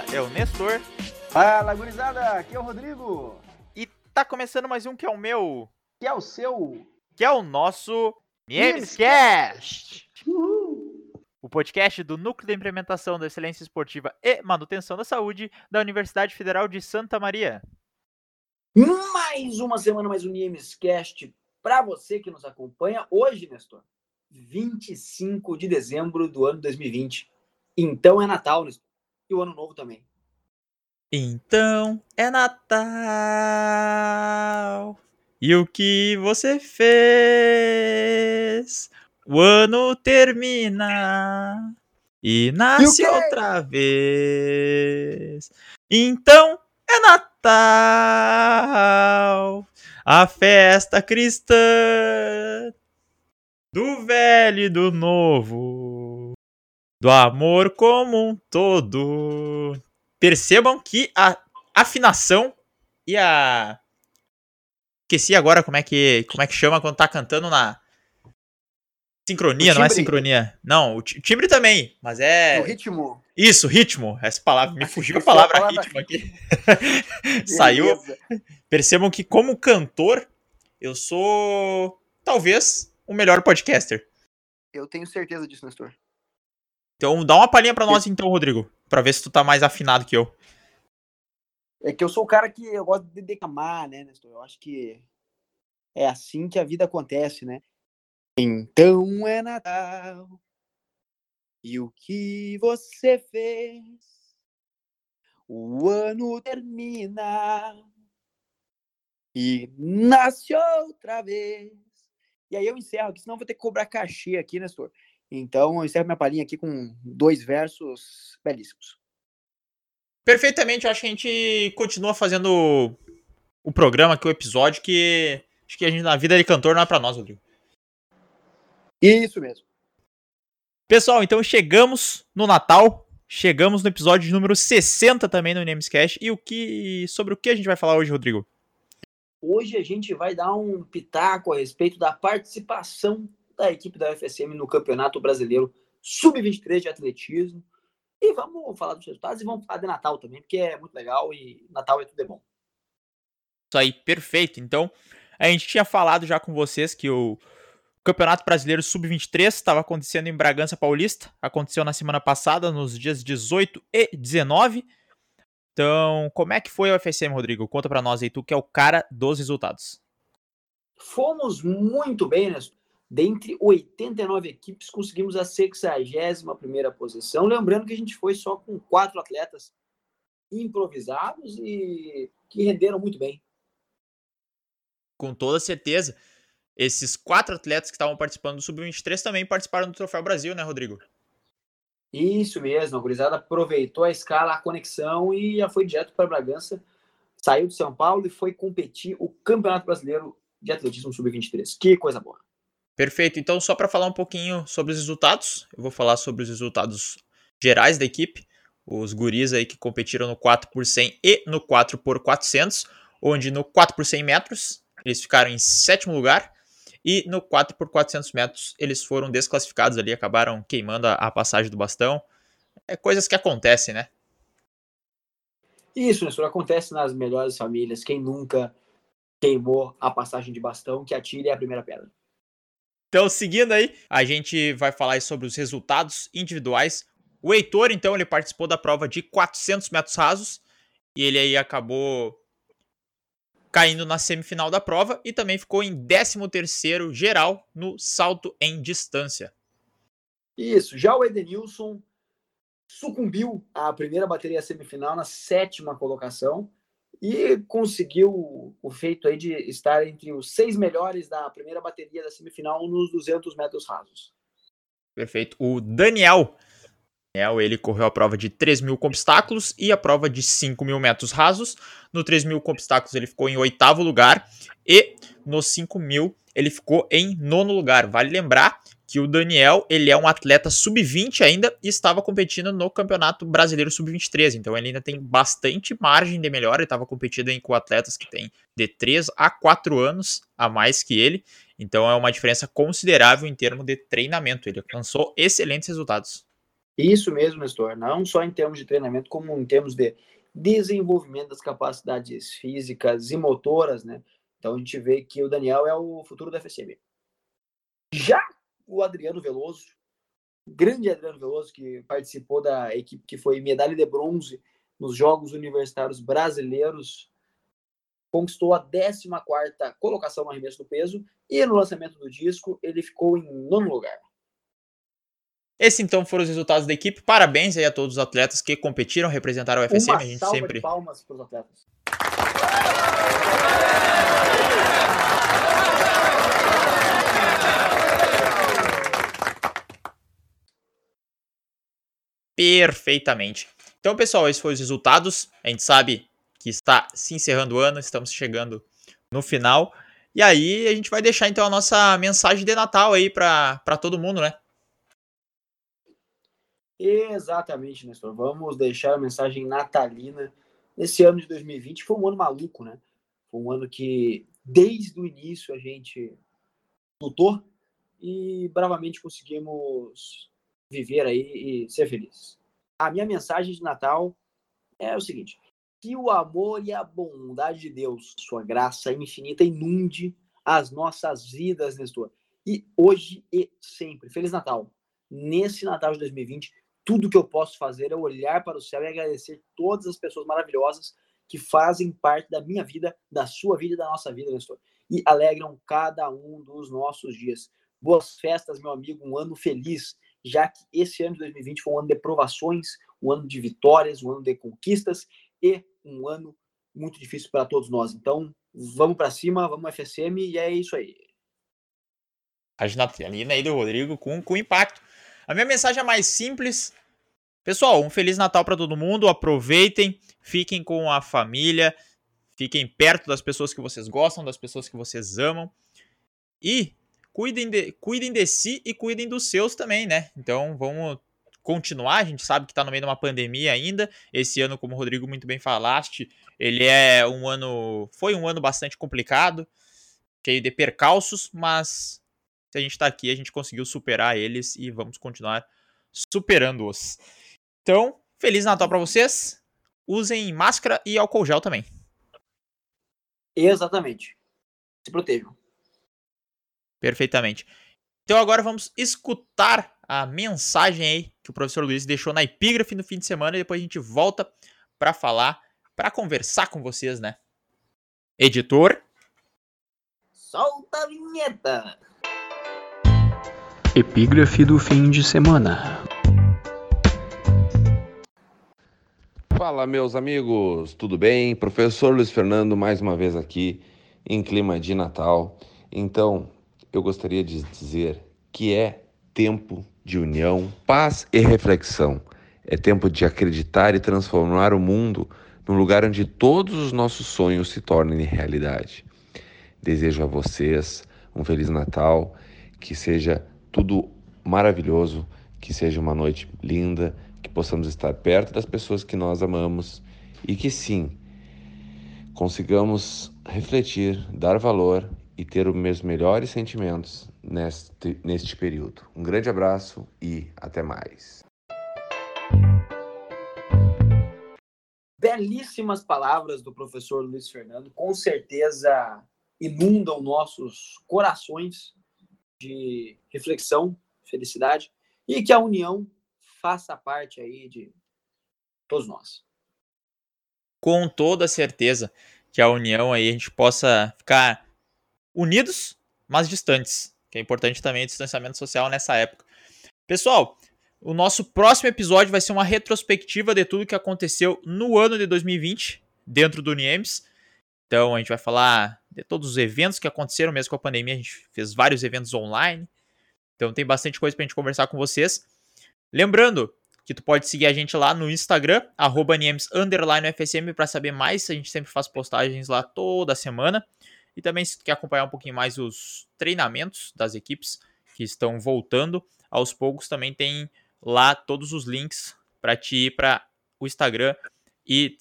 fala é o Nestor. Fala, gurizada, aqui é o Rodrigo. E tá começando mais um que é o meu. Que é o seu. Que é o nosso Memescast. O podcast do Núcleo de Implementação da Excelência Esportiva e Manutenção da Saúde da Universidade Federal de Santa Maria. Mais uma semana, mais um Niemescast para você que nos acompanha. Hoje, Nestor, 25 de dezembro do ano 2020. Então é Natal, Nestor. E o Ano Novo também. Então é Natal. E o que você fez? O ano termina e nasce E outra vez. Então é Natal, a festa cristã do velho e do novo, do amor como um todo. Percebam que a afinação e a esqueci agora como é que como é que chama quando tá cantando na sincronia, não é sincronia. Não, o ti- timbre também, mas é O ritmo. isso, ritmo. Essa palavra me fugiu a Esqueci a palavra, palavra ritmo aqui. Saiu. Percebam que como cantor, eu sou talvez o melhor podcaster. Eu tenho certeza disso, Nestor. Então dá uma palhinha pra nós então, Rodrigo, Pra ver se tu tá mais afinado que eu. É que eu sou o cara que eu gosto de declamar, né, Nestor? Eu acho que é assim que a vida acontece, né? Então é Natal. E o que você fez? O ano termina. E nasce outra vez. E aí eu encerro aqui, senão eu vou ter que cobrar cachê aqui, Nestor. Então eu encerro minha palhinha aqui com dois versos belíssimos. Perfeitamente, eu acho que a gente continua fazendo o programa aqui, o episódio, que acho que a gente, na vida de cantor não é pra nós, Rodrigo. Isso mesmo. Pessoal, então chegamos no Natal, chegamos no episódio número 60 também no Namescast. E o que sobre o que a gente vai falar hoje, Rodrigo? Hoje a gente vai dar um pitaco a respeito da participação da equipe da UFSM no Campeonato Brasileiro Sub-23 de atletismo. E vamos falar dos resultados e vamos falar de Natal também, porque é muito legal e Natal é tudo é bom. Isso aí, perfeito. Então, a gente tinha falado já com vocês que o Campeonato Brasileiro Sub-23 estava acontecendo em Bragança Paulista. Aconteceu na semana passada, nos dias 18 e 19. Então, como é que foi a UFSM, Rodrigo? Conta pra nós aí, tu que é o cara dos resultados. Fomos muito bem, né? Dentre 89 equipes, conseguimos a 61ª posição. Lembrando que a gente foi só com quatro atletas improvisados e que renderam muito bem. Com toda certeza, esses quatro atletas que estavam participando do Sub-23 também participaram do Troféu Brasil, né, Rodrigo? Isso mesmo, a gurizada aproveitou a escala, a conexão e já foi direto para Bragança. Saiu de São Paulo e foi competir o Campeonato Brasileiro de Atletismo Sub-23. Que coisa boa. Perfeito. Então, só para falar um pouquinho sobre os resultados, eu vou falar sobre os resultados gerais da equipe. Os guris aí que competiram no 4 por 100 e no 4 por 400, onde no 4 por 100 metros eles ficaram em sétimo lugar e no 4 por 400 metros eles foram desclassificados ali, acabaram queimando a, passagem do bastão. É coisas que acontecem, né? Isso, Nestor, acontece nas melhores famílias. Quem nunca queimou a passagem de bastão, que atire a primeira pedra. Então, seguindo aí, a gente vai falar sobre os resultados individuais. O Heitor, então, ele participou da prova de 400 metros rasos e ele aí acabou caindo na semifinal da prova e também ficou em 13º geral no salto em distância. Isso, já o Edenilson sucumbiu à primeira bateria semifinal na sétima colocação e conseguiu o feito aí de estar entre os seis melhores da primeira bateria da semifinal nos 200 metros rasos. Perfeito. O Daniel, Daniel ele correu a prova de 3 mil com obstáculos e a prova de 5 mil metros rasos. No 3 mil com obstáculos ele ficou em oitavo lugar e no 5 mil ele ficou em nono lugar. Vale lembrar que o Daniel ele é um atleta sub-20 ainda e estava competindo no Campeonato Brasileiro Sub-23. Então ele ainda tem bastante margem de melhora. Ele estava competindo com atletas que têm de 3 a 4 anos a mais que ele. Então é uma diferença considerável em termos de treinamento. Ele alcançou excelentes resultados. Isso mesmo, Nestor. Não só em termos de treinamento, como em termos de desenvolvimento das capacidades físicas e motoras, né? Então a gente vê que o Daniel é o futuro da FCB. Já o Adriano Veloso, grande Adriano Veloso, que participou da equipe que foi medalha de bronze nos Jogos Universitários Brasileiros, conquistou a 14 colocação no arremesso do peso e no lançamento do disco ele ficou em nono lugar. Esses então foram os resultados da equipe. Parabéns aí a todos os atletas que competiram, representaram o FSM. Uma a gente salva sempre. de palmas para os atletas. Perfeitamente. Então, pessoal, esses foram os resultados. A gente sabe que está se encerrando o ano, estamos chegando no final. E aí a gente vai deixar então a nossa mensagem de Natal aí para todo mundo, né? Exatamente, Nestor. Vamos deixar a mensagem natalina. Esse ano de 2020 foi um ano maluco, né? Foi um ano que, desde o início, a gente lutou e bravamente conseguimos viver aí e ser felizes. A minha mensagem de Natal é o seguinte: que o amor e a bondade de Deus, sua graça infinita, inunde as nossas vidas, Nestor. E hoje e sempre. Feliz Natal! Nesse Natal de 2020, tudo que eu posso fazer é olhar para o céu e agradecer todas as pessoas maravilhosas que fazem parte da minha vida, da sua vida e da nossa vida, Nestor. E alegram cada um dos nossos dias. Boas festas, meu amigo, um ano feliz, já que esse ano de 2020 foi um ano de provações, um ano de vitórias, um ano de conquistas e um ano muito difícil para todos nós. Então, vamos para cima, vamos FSM e é isso aí. A natalina aí do Rodrigo com, com impacto. A minha mensagem é mais simples. Pessoal, um Feliz Natal para todo mundo. Aproveitem, fiquem com a família, fiquem perto das pessoas que vocês gostam, das pessoas que vocês amam. E cuidem de, cuidem de si e cuidem dos seus também, né? Então vamos continuar. A gente sabe que está no meio de uma pandemia ainda. Esse ano, como o Rodrigo muito bem falaste, ele é um ano. Foi um ano bastante complicado, cheio de percalços, mas se a gente está aqui, a gente conseguiu superar eles e vamos continuar superando-os. Então, Feliz Natal para vocês. Usem máscara e álcool gel também. Exatamente. Se protejam. Perfeitamente. Então agora vamos escutar a mensagem aí que o professor Luiz deixou na epígrafe no fim de semana e depois a gente volta para falar, para conversar com vocês, né? Editor. Solta a vinheta. Epígrafe do fim de semana. Fala, meus amigos, tudo bem? Professor Luiz Fernando, mais uma vez aqui em clima de Natal. Então, eu gostaria de dizer que é tempo de união, paz e reflexão. É tempo de acreditar e transformar o mundo num lugar onde todos os nossos sonhos se tornem realidade. Desejo a vocês um Feliz Natal, que seja tudo maravilhoso, que seja uma noite linda, que possamos estar perto das pessoas que nós amamos e que sim, consigamos refletir, dar valor e ter os meus melhores sentimentos neste, neste período. Um grande abraço e até mais. Belíssimas palavras do professor Luiz Fernando, com certeza inundam nossos corações de reflexão, felicidade e que a união faça parte aí de todos nós. Com toda certeza que a união aí a gente possa ficar unidos, mas distantes, que é importante também o distanciamento social nessa época. Pessoal, o nosso próximo episódio vai ser uma retrospectiva de tudo que aconteceu no ano de 2020 dentro do Niemes. Então a gente vai falar de todos os eventos que aconteceram mesmo com a pandemia. A gente fez vários eventos online. Então tem bastante coisa pra gente conversar com vocês. Lembrando que tu pode seguir a gente lá no Instagram, arroba FSM, para saber mais. A gente sempre faz postagens lá toda semana. E também, se quer acompanhar um pouquinho mais os treinamentos das equipes que estão voltando aos poucos, também tem lá todos os links para te ir para o Instagram e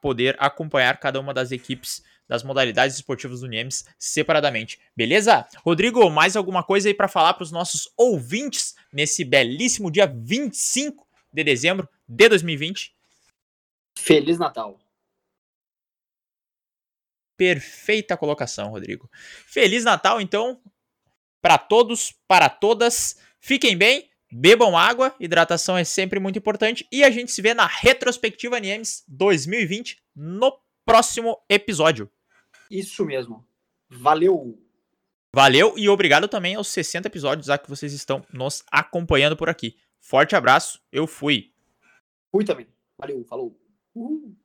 poder acompanhar cada uma das equipes das modalidades esportivas do Niemes separadamente. Beleza? Rodrigo, mais alguma coisa aí para falar para os nossos ouvintes nesse belíssimo dia 25 de dezembro de 2020. Feliz Natal. Perfeita colocação, Rodrigo. Feliz Natal, então, para todos, para todas. Fiquem bem, bebam água, hidratação é sempre muito importante. E a gente se vê na Retrospectiva Animes 2020 no próximo episódio. Isso mesmo. Valeu! Valeu e obrigado também aos 60 episódios já que vocês estão nos acompanhando por aqui. Forte abraço, eu fui. Fui também. Valeu, falou. Uhul.